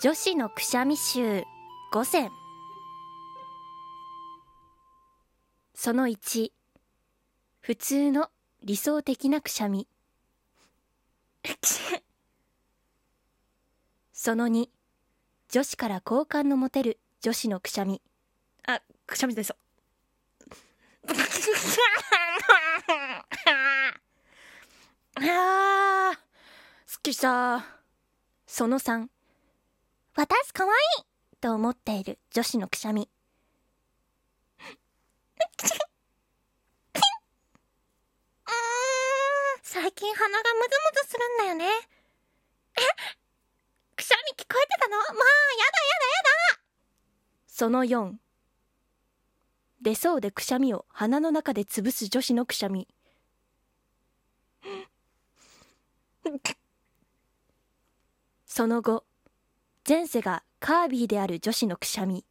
女子のくしゃみ集5選。その1普通の理想的なくしゃみ。その2女子から好感の持てる女子のくしゃみ。あくしゃみです。あーすっきりした。その3私かわいいと思っている女子のくしゃみ。最近鼻がムズムズするんだよね。え？くしゃみ聞こえてたの？まあやだやだやだ。その4出そうでくしゃみを鼻の中で潰す女子のくしゃみ。その後前世がカービィである女子のくしゃみ。